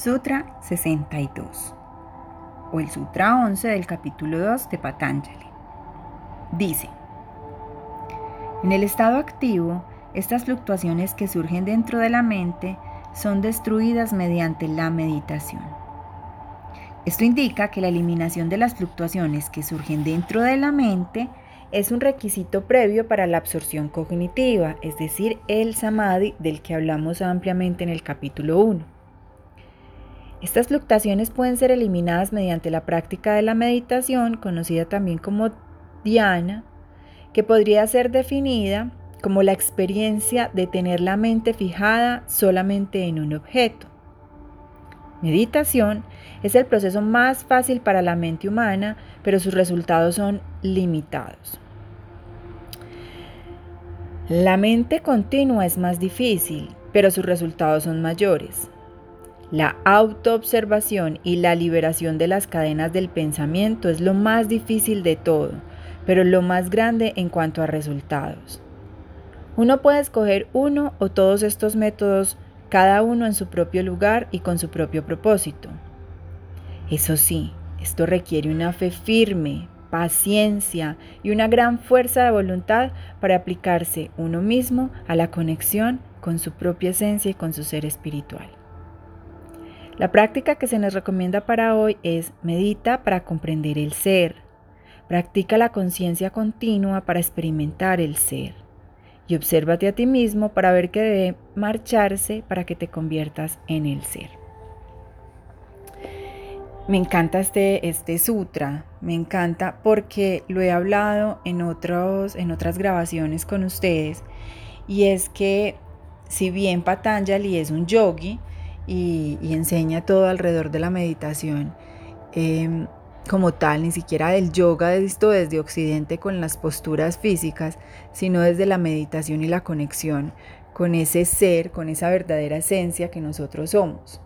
Sutra 62 o el Sutra 11 del capítulo 2 de Patanjali. Dice, en el estado activo, estas fluctuaciones que surgen dentro de la mente son destruidas mediante la meditación. Esto indica que la eliminación de las fluctuaciones que surgen dentro de la mente es un requisito previo para la absorción cognitiva, es decir, el samadhi del que hablamos ampliamente en el capítulo 1. Estas fluctuaciones pueden ser eliminadas mediante la práctica de la meditación, conocida también como dhyana, que podría ser definida como la experiencia de tener la mente fijada solamente en un objeto. Meditación es el proceso más fácil para la mente humana, pero sus resultados son limitados. La mente continua es más difícil, pero sus resultados son mayores. La autoobservación y la liberación de las cadenas del pensamiento es lo más difícil de todo, pero lo más grande en cuanto a resultados. Uno puede escoger uno o todos estos métodos cada uno en su propio lugar y con su propio propósito. Eso sí, esto requiere una fe firme, paciencia y una gran fuerza de voluntad para aplicarse uno mismo a la conexión con su propia esencia y con su ser espiritual. La práctica que se nos recomienda para hoy es medita para comprender el ser, practica la conciencia continua para experimentar el ser. Y obsérvate a ti mismo para ver que debe marcharse para que te conviertas en el ser. Me encanta este, este sutra, me encanta porque lo he hablado en, otros, en otras grabaciones con ustedes. Y es que si bien Patanjali es un yogi y, enseña todo alrededor de la meditación, em, como tal, ni siquiera del yoga visto desde Occidente con las posturas físicas, sino desde la meditación y la conexión con ese ser, con esa verdadera esencia que nosotros somos.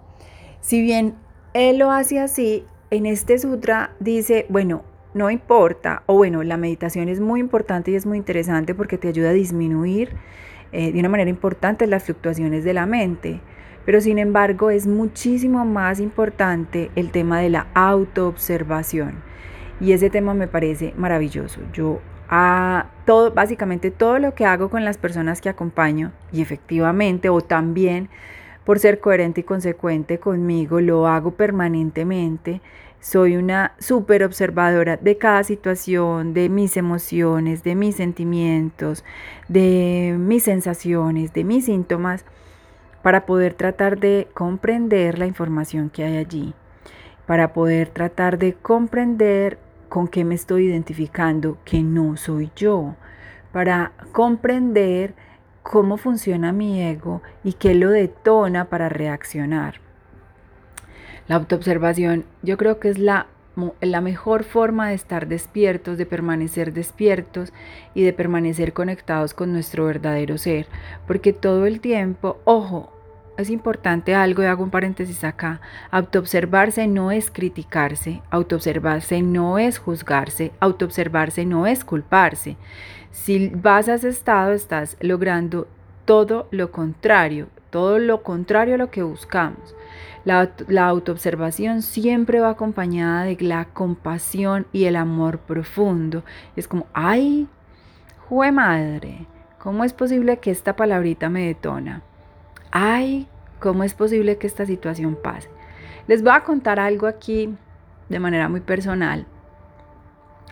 Si bien él lo hace así, en este sutra dice, bueno, no importa, o bueno, la meditación es muy importante y es muy interesante porque te ayuda a disminuir eh, de una manera importante las fluctuaciones de la mente. Pero sin embargo es muchísimo más importante el tema de la autoobservación. Y ese tema me parece maravilloso. Yo a todo, básicamente todo lo que hago con las personas que acompaño y efectivamente o también por ser coherente y consecuente conmigo, lo hago permanentemente. Soy una súper observadora de cada situación, de mis emociones, de mis sentimientos, de mis sensaciones, de mis síntomas para poder tratar de comprender la información que hay allí, para poder tratar de comprender con qué me estoy identificando que no soy yo, para comprender cómo funciona mi ego y qué lo detona para reaccionar. La autoobservación yo creo que es la, la mejor forma de estar despiertos, de permanecer despiertos y de permanecer conectados con nuestro verdadero ser, porque todo el tiempo, ojo, es importante algo y hago un paréntesis acá. Autoobservarse no es criticarse, autoobservarse no es juzgarse, autoobservarse no es culparse. Si vas a ese estado estás logrando todo lo contrario, todo lo contrario a lo que buscamos. La, autoobservación siempre va acompañada de la compasión y el amor profundo. Es como, ay, jue madre, ¿cómo es posible que esta palabrita me detona? Ay, ¿cómo es posible que esta situación pase? Les voy a contar algo aquí de manera muy personal,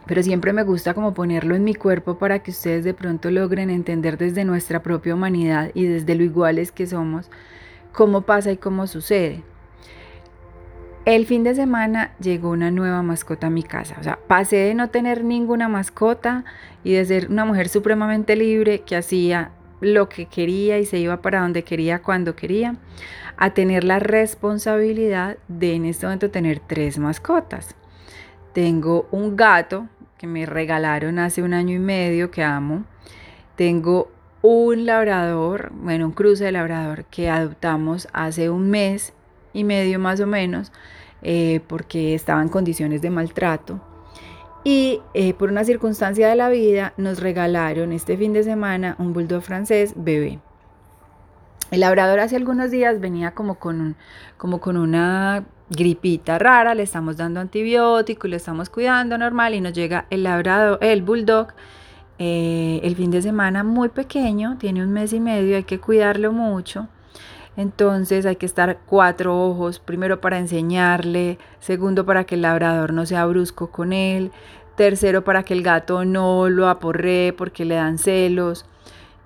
pero siempre me gusta como ponerlo en mi cuerpo para que ustedes de pronto logren entender desde nuestra propia humanidad y desde lo iguales que somos cómo pasa y cómo sucede. El fin de semana llegó una nueva mascota a mi casa. O sea, pasé de no tener ninguna mascota y de ser una mujer supremamente libre que hacía lo que quería y se iba para donde quería cuando quería, a tener la responsabilidad de en este momento tener tres mascotas. Tengo un gato que me regalaron hace un año y medio que amo. Tengo un labrador, bueno, un cruce de labrador que adoptamos hace un mes y medio más o menos eh, porque estaba en condiciones de maltrato. Y eh, por una circunstancia de la vida nos regalaron este fin de semana un bulldog francés bebé. El labrador hace algunos días venía como con, como con una gripita rara, le estamos dando antibiótico, le estamos cuidando normal y nos llega el labrador, el bulldog, eh, el fin de semana muy pequeño, tiene un mes y medio, hay que cuidarlo mucho. Entonces hay que estar cuatro ojos, primero para enseñarle, segundo para que el labrador no sea brusco con él, tercero para que el gato no lo aporre porque le dan celos,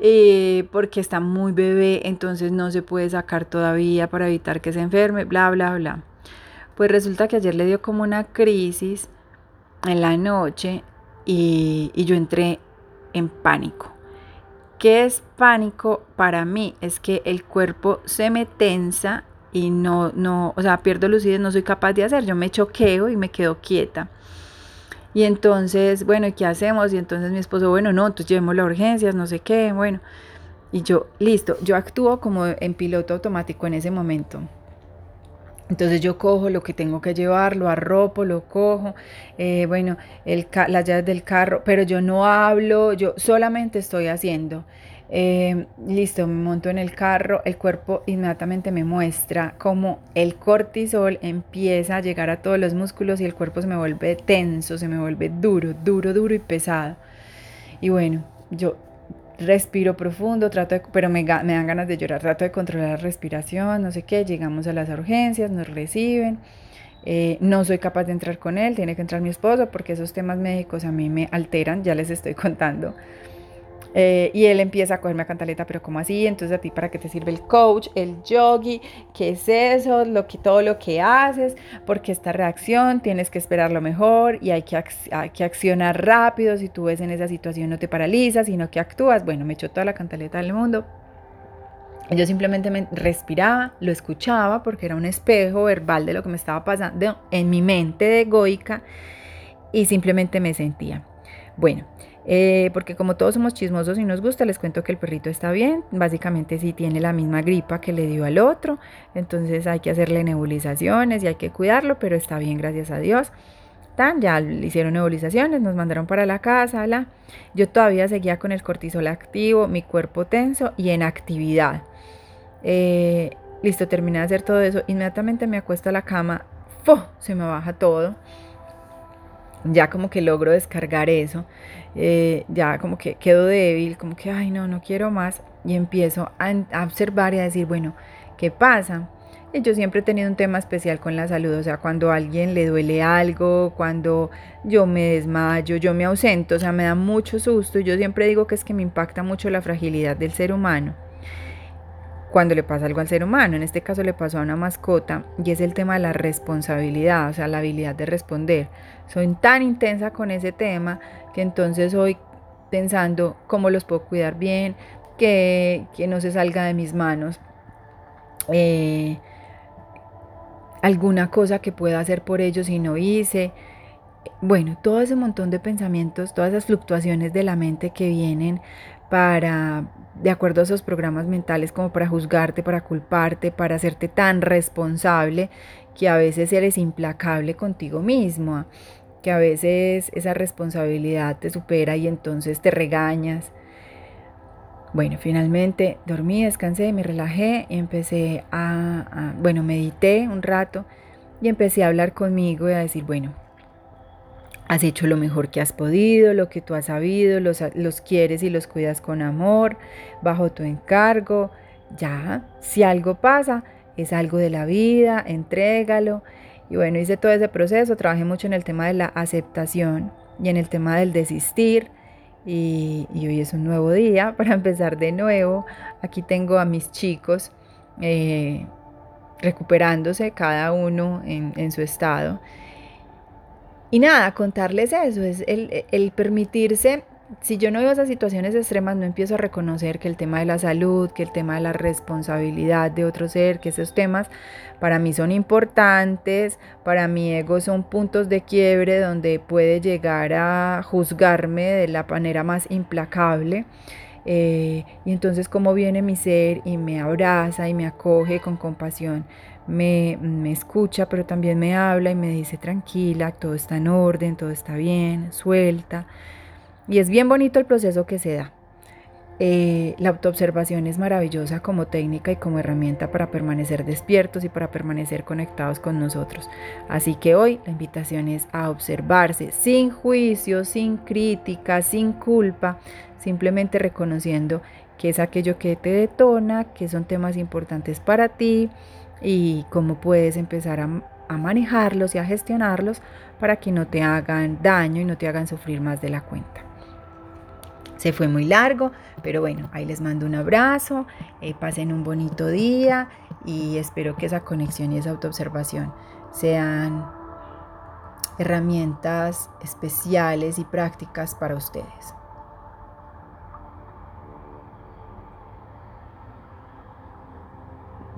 eh, porque está muy bebé, entonces no se puede sacar todavía para evitar que se enferme, bla, bla, bla. Pues resulta que ayer le dio como una crisis en la noche y, y yo entré en pánico. ¿Qué es pánico para mí? Es que el cuerpo se me tensa y no, no, o sea, pierdo lucidez, no soy capaz de hacer, yo me choqueo y me quedo quieta. Y entonces, bueno, ¿qué hacemos? Y entonces mi esposo, bueno, no, entonces llevemos las urgencias, no sé qué, bueno. Y yo, listo, yo actúo como en piloto automático en ese momento. Entonces yo cojo lo que tengo que llevar, lo arropo, lo cojo, eh, bueno, el, las llaves del carro, pero yo no hablo, yo solamente estoy haciendo. Eh, listo, me monto en el carro, el cuerpo inmediatamente me muestra cómo el cortisol empieza a llegar a todos los músculos y el cuerpo se me vuelve tenso, se me vuelve duro, duro, duro y pesado. Y bueno, yo respiro profundo, trato de, pero me, me, dan ganas de llorar, trato de controlar la respiración, no sé qué, llegamos a las urgencias, nos reciben, eh, no soy capaz de entrar con él, tiene que entrar mi esposo porque esos temas médicos a mí me alteran, ya les estoy contando. Eh, y él empieza a cogerme a cantaleta, pero ¿cómo así? Entonces a ti para qué te sirve el coach, el yogi, ¿qué es eso? Lo que, todo lo que haces, porque esta reacción tienes que esperar lo mejor y hay que, hay que accionar rápido. Si tú ves en esa situación no te paralizas, sino que actúas. Bueno, me echó toda la cantaleta del mundo. Yo simplemente me respiraba, lo escuchaba porque era un espejo verbal de lo que me estaba pasando en mi mente egoica y simplemente me sentía. Bueno, eh, porque como todos somos chismosos y nos gusta, les cuento que el perrito está bien. Básicamente sí tiene la misma gripa que le dio al otro. Entonces hay que hacerle nebulizaciones y hay que cuidarlo, pero está bien, gracias a Dios. Tan, ya le hicieron nebulizaciones, nos mandaron para la casa. Yo todavía seguía con el cortisol activo, mi cuerpo tenso y en actividad. Eh, listo, terminé de hacer todo eso. Inmediatamente me acuesto a la cama. ¡Fo! Se me baja todo ya como que logro descargar eso, eh, ya como que quedo débil, como que, ay, no, no quiero más, y empiezo a, observar y a decir, bueno, ¿qué pasa? Y yo siempre he tenido un tema especial con la salud, o sea, cuando a alguien le duele algo, cuando yo me desmayo, yo me ausento, o sea, me da mucho susto, y yo siempre digo que es que me impacta mucho la fragilidad del ser humano cuando le pasa algo al ser humano. En este caso le pasó a una mascota y es el tema de la responsabilidad, o sea, la habilidad de responder. Soy tan intensa con ese tema que entonces hoy pensando cómo los puedo cuidar bien, que, no se salga de mis manos. Eh, alguna cosa que pueda hacer por ellos y no hice. Bueno, todo ese montón de pensamientos, todas esas fluctuaciones de la mente que vienen para, de acuerdo a esos programas mentales, como para juzgarte, para culparte, para hacerte tan responsable que a veces eres implacable contigo mismo, que a veces esa responsabilidad te supera y entonces te regañas. Bueno, finalmente dormí, descansé, me relajé y empecé a, a, bueno, medité un rato y empecé a hablar conmigo y a decir, bueno, Has hecho lo mejor que has podido, lo que tú has sabido, los, los quieres y los cuidas con amor, bajo tu encargo. Ya, si algo pasa, es algo de la vida, entrégalo. Y bueno, hice todo ese proceso, trabajé mucho en el tema de la aceptación y en el tema del desistir. Y, hoy es un nuevo día para empezar de nuevo. Aquí tengo a mis chicos eh, recuperándose cada uno en, en su estado. Y nada, contarles eso, es el, permitirse, si yo no veo esas situaciones extremas, no empiezo a reconocer que el tema de la salud, que el tema de la responsabilidad de otro ser, que esos temas para mí son importantes, para mi ego son puntos de quiebre donde puede llegar a juzgarme de la manera más implacable. Eh, y entonces como viene mi ser y me abraza y me acoge con compasión, me, escucha, pero también me habla y me dice tranquila, todo está en orden, todo está bien, suelta. Y es bien bonito el proceso que se da. Eh, la autoobservación es maravillosa como técnica y como herramienta para permanecer despiertos y para permanecer conectados con nosotros. Así que hoy la invitación es a observarse sin juicio, sin crítica, sin culpa, simplemente reconociendo que es aquello que te detona, que son temas importantes para ti y cómo puedes empezar a manejarlos y a gestionarlos para que no te hagan daño y no te hagan sufrir más de la cuenta. Se fue muy largo, pero bueno, ahí les mando un abrazo, eh, pasen un bonito día y espero que esa conexión y esa autoobservación sean herramientas especiales y prácticas para ustedes.